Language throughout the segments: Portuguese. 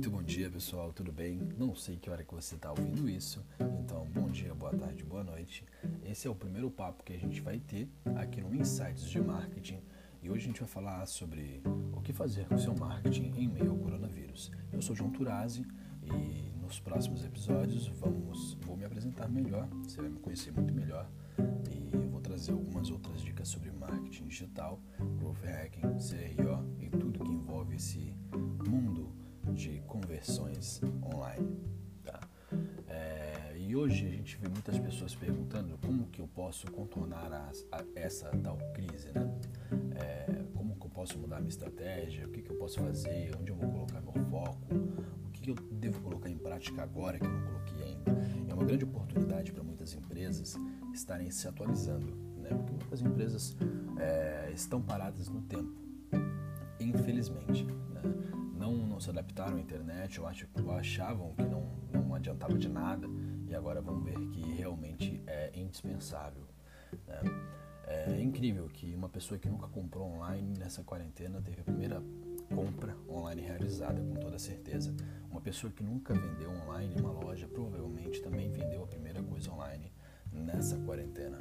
Muito bom dia, pessoal, tudo bem? Não sei que hora que você está ouvindo isso, então bom dia, boa tarde, boa noite. Esse é o primeiro papo que a gente vai ter aqui no Insights de Marketing e hoje a gente vai falar sobre o que fazer com o seu marketing em meio ao coronavírus. Eu sou João Turazzi e nos próximos episódios vamos, vou me apresentar melhor, você vai me conhecer muito melhor e vou trazer algumas outras dicas sobre marketing digital, growth hacking, CRO e tudo que envolve esse mundo de conversões online. Tá? É, e hoje a gente vê muitas pessoas perguntando como que eu posso contornar a, essa tal crise, né? É, como que eu posso mudar minha estratégia, o que, que eu posso fazer, onde eu vou colocar meu foco, o que, que eu devo colocar em prática agora que eu não coloquei ainda. É uma grande oportunidade para muitas empresas estarem se atualizando, né? porque muitas empresas é, estão paradas no tempo, infelizmente. Né? Não, não se adaptaram à internet ou, achavam que não, não adiantava de nada e agora vão ver que realmente é indispensável. Né? É incrível que uma pessoa que nunca comprou online nessa quarentena teve a primeira compra online realizada, com toda certeza. Uma pessoa que nunca vendeu online em uma loja provavelmente também vendeu a primeira coisa online nessa quarentena.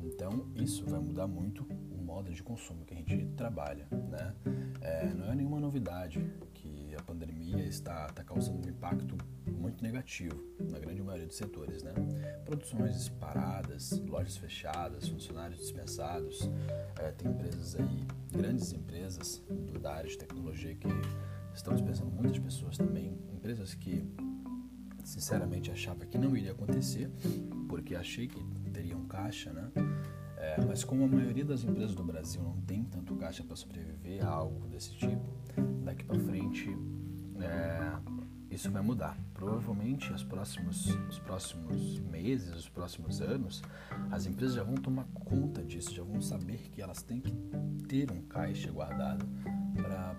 Então, isso vai mudar muito o modo de consumo que a gente trabalha, né? É, não é nenhuma novidade está, está causando um impacto muito negativo na grande maioria dos setores, né? Produções paradas, lojas fechadas, funcionários dispensados, é, tem empresas aí, grandes empresas do, da área de tecnologia que estão dispensando muitas pessoas também, empresas que sinceramente achava que não iria acontecer, porque achei que teriam caixa, né? É, mas como a maioria das empresas do Brasil não tem tanto caixa para sobreviver a algo desse tipo, daqui para frente é, isso vai mudar. Provavelmente os próximos, os próximos meses, os próximos anos, as empresas já vão tomar conta disso, já vão saber que elas têm que ter um caixa guardado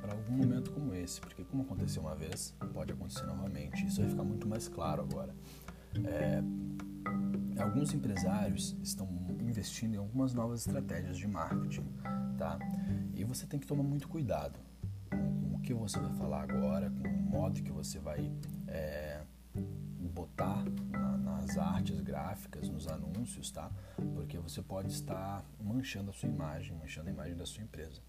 para algum momento como esse, porque como aconteceu uma vez, pode acontecer novamente. Isso vai ficar muito mais claro agora. É, alguns empresários estão investindo em algumas novas estratégias de marketing, tá? E você tem que tomar muito cuidado que você vai falar agora, com o modo que você vai é, botar na, nas artes gráficas, nos anúncios, tá? Porque você pode estar manchando a sua imagem, manchando a imagem da sua empresa.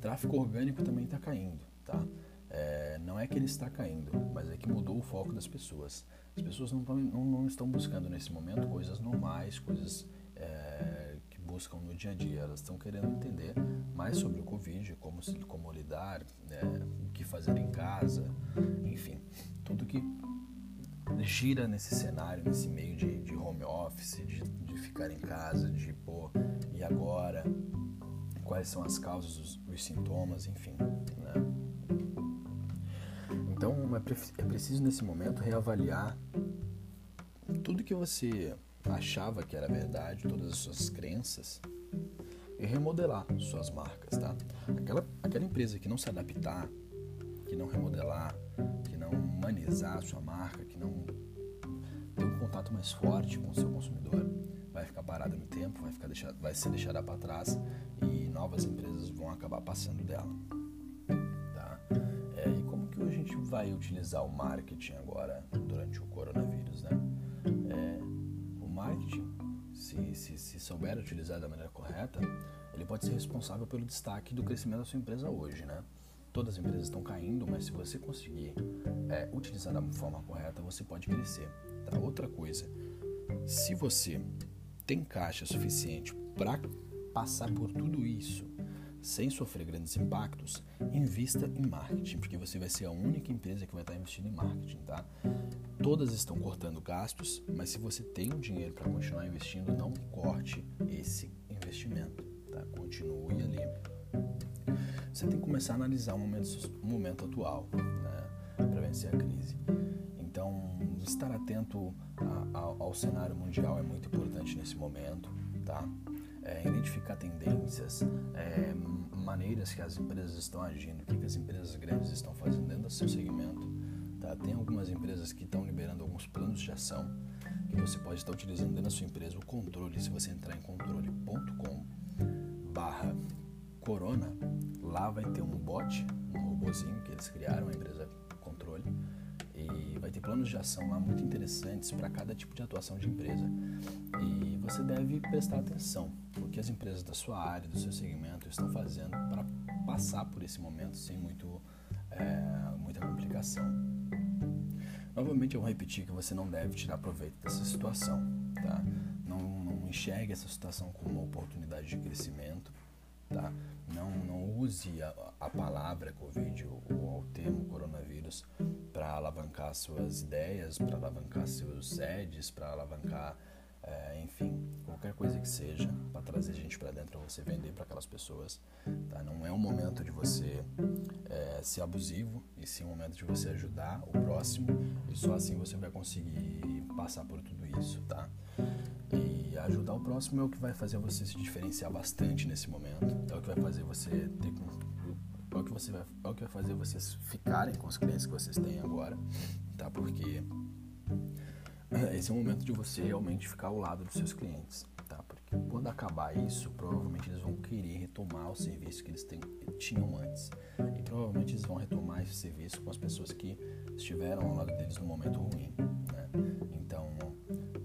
Tráfego orgânico também está caindo, tá? É, não é que ele está caindo, mas é que mudou o foco das pessoas. As pessoas não, não, não estão buscando nesse momento coisas normais, coisas é, buscam no dia a dia. Elas estão querendo entender mais sobre o Covid, como, como lidar, é, o que fazer em casa, enfim, tudo que gira nesse cenário, nesse meio de, de home office, de, de ficar em casa, de pô, e agora? Quais são as causas, os, os sintomas, enfim. Né? Então é, é preciso nesse momento reavaliar tudo que você achava que era verdade, todas as suas crenças e remodelar suas marcas, tá? Aquela, aquela empresa que não se adaptar, que não remodelar, que não humanizar a sua marca, que não ter um contato mais forte com o seu consumidor, vai ficar parada no tempo, vai, ficar deixado, vai ser deixada para trás e novas empresas vão acabar passando dela gente vai utilizar o marketing agora durante o coronavírus, né? Marketing, se, se, se souber utilizar da maneira correta, ele pode ser responsável pelo destaque do crescimento da sua empresa hoje, né? Todas as empresas estão caindo, mas se você conseguir é, utilizar da forma correta, você pode crescer. Tá? Outra coisa, se você tem caixa suficiente para passar por tudo isso sem sofrer grandes impactos, invista em marketing, porque você vai ser a única empresa que vai estar investindo em marketing, tá? Todas estão cortando gastos, mas se você tem o dinheiro para continuar investindo, não corte esse investimento, tá? Continue ali. Você tem que começar a analisar o momento, o momento atual, né? Para vencer a crise. Então, estar atento a, a, ao cenário mundial é muito importante nesse momento, tá? é, identificar tendências, maneiras que as empresas estão agindo, o que, que as empresas grandes estão fazendo dentro do seu segmento. Tá? Tem algumas empresas que estão liberando alguns planos de ação que você pode estar utilizando dentro da sua empresa. O controle, se você entrar em controle.com barra Corona, lá vai ter um bot, um robozinho que eles criaram, a empresa Controle, e vai ter planos de ação lá muito interessantes para cada tipo de atuação de empresa. E você deve prestar atenção, porque as empresas da sua área, do seu segmento, estão fazendo para passar por esse momento sem muito, é, muita complicação. Novamente eu vou repetir que você não deve tirar proveito dessa situação, tá? Não, não enxergue essa situação como uma oportunidade de crescimento, tá? Não, não use a, a palavra Covid ou, ou o termo coronavírus para alavancar suas ideias, para alavancar seus sedes, para alavancar, é, enfim, qualquer coisa que seja, para trazer gente para dentro para você vender para aquelas pessoas. Tá? Não é um momento de você é, ser abusivo, e sim um momento de você ajudar o próximo, e só assim você vai conseguir passar por tudo isso, tá? Ajudar o próximo é o que vai fazer você se diferenciar bastante nesse momento, é o que vai fazer você ter é o que você vai, é o que vai fazer vocês ficarem com os clientes que vocês têm agora, tá? Porque esse é o momento de você realmente ficar ao lado dos seus clientes, tá? Porque quando acabar isso, provavelmente eles vão querer retomar o serviço que eles têm, tinham antes. E provavelmente eles vão retomar esse serviço com as pessoas que estiveram ao lado deles no momento ruim, né? Então,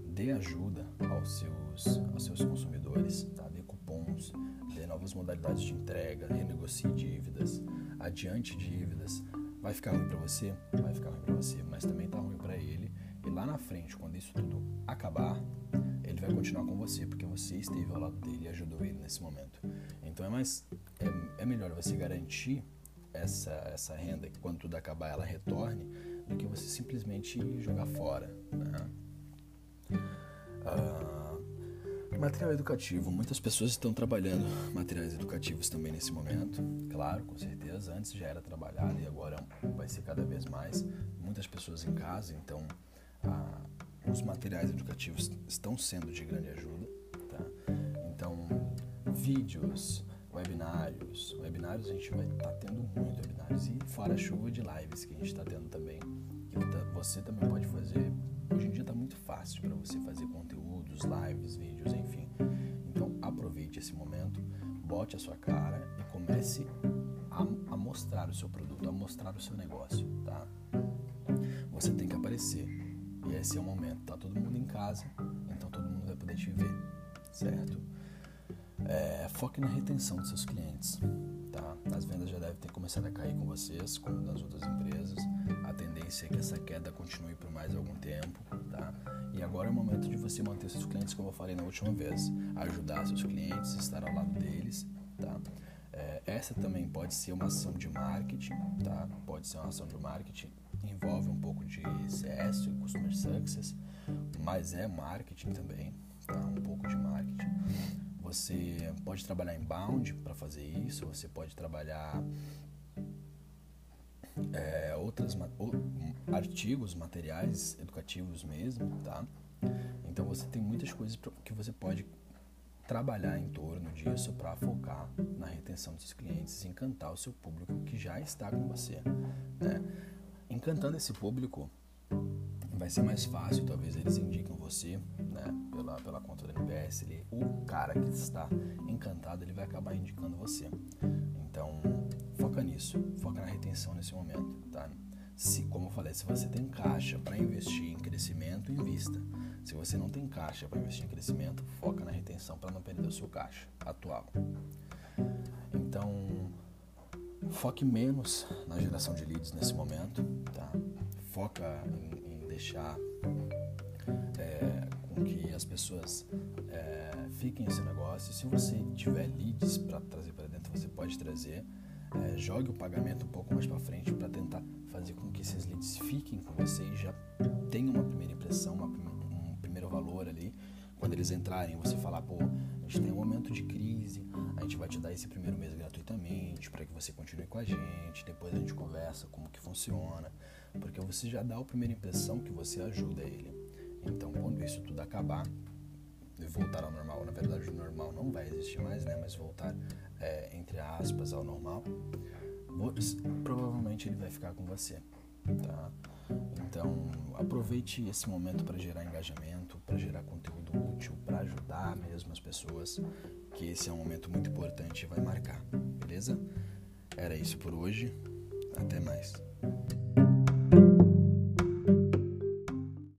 dê ajuda aos seus, aos seus consumidores, tá? Dê cupons, dê novas modalidades de entrega, renegocie dívidas, adiante dívidas. Vai ficar ruim para você? Vai ficar ruim para você, mas também tá ruim para ele e lá na frente, quando isso tudo acabar, ele vai continuar com você, porque você esteve ao lado dele e ajudou ele nesse momento. Então é mais é, é melhor você garantir essa, essa renda que quando tudo acabar ela retorne, do que você simplesmente jogar fora. Né? Ah, material educativo. Muitas pessoas estão trabalhando materiais educativos também nesse momento. Claro, com certeza. Antes já era trabalhado e agora vai ser cada vez mais. Muitas pessoas em casa, então ah, os materiais educativos estão sendo de grande ajuda. Tá? Então, vídeos, webinários. Webinários a gente vai estar tá tendo muito webinários e fora a chuva de lives que a gente está tendo também. Que você também pode fazer. Hoje em dia está muito fácil para você fazer conteúdos, lives, vídeos, enfim. Então aproveite esse momento, bote a sua cara e comece a, a mostrar o seu produto, a mostrar o seu negócio, tá? Você tem que aparecer e esse é o momento. Tá todo mundo em casa, então todo mundo vai poder te ver, certo? É, foque na retenção dos seus clientes. Tá? As vendas já devem ter começado a cair com vocês, como nas outras empresas. A tendência é que essa queda continue por mais algum tempo. Tá? E agora é o momento de você manter seus clientes, como eu falei na última vez. Ajudar seus clientes, estar ao lado deles. Tá? É, essa também pode ser uma ação de marketing. Tá? Pode ser uma ação de marketing envolve um pouco de CS, Customer Success, mas é marketing também, tá? um pouco de marketing. Você pode trabalhar em bound para fazer isso, você pode trabalhar é, outras artigos, materiais educativos mesmo, tá? Então você tem muitas coisas que você pode trabalhar em torno disso para focar na retenção dos clientes encantar o seu público que já está com você, né? encantando esse público, vai ser mais fácil, talvez eles indicam você, né, pela, pela conta do NPS, ele, o cara que está encantado, ele vai acabar indicando você. Então, foca nisso, foca na retenção nesse momento, tá? Se, como eu falei, se você tem caixa para investir em crescimento, invista. Se você não tem caixa para investir em crescimento, foca na retenção para não perder o seu caixa atual. Então, Foque menos na geração de leads nesse momento, tá? Foca em, em deixar é, com que as pessoas é, fiquem nesse negócio. Se você tiver leads para trazer para dentro, você pode trazer. É, jogue o pagamento um pouco mais para frente para tentar fazer com que esses leads fiquem com você e já tenham uma primeira impressão, uma, um primeiro valor ali. Quando eles entrarem, você falar, pô, a gente tem um momento de crise, a gente vai te dar esse primeiro mês gratuitamente para que você continue com a gente, depois a gente conversa como que funciona, porque você já dá a primeira impressão que você ajuda ele. Então, quando isso tudo acabar voltar ao normal, na verdade o normal não vai existir mais, né, mas voltar é, entre aspas ao normal, provavelmente ele vai ficar com você, tá? Então, aproveite esse momento para gerar engajamento, para gerar conteúdo útil, para ajudar mesmo as pessoas, que esse é um momento muito importante e vai marcar. beleza? Era isso por hoje. Até mais.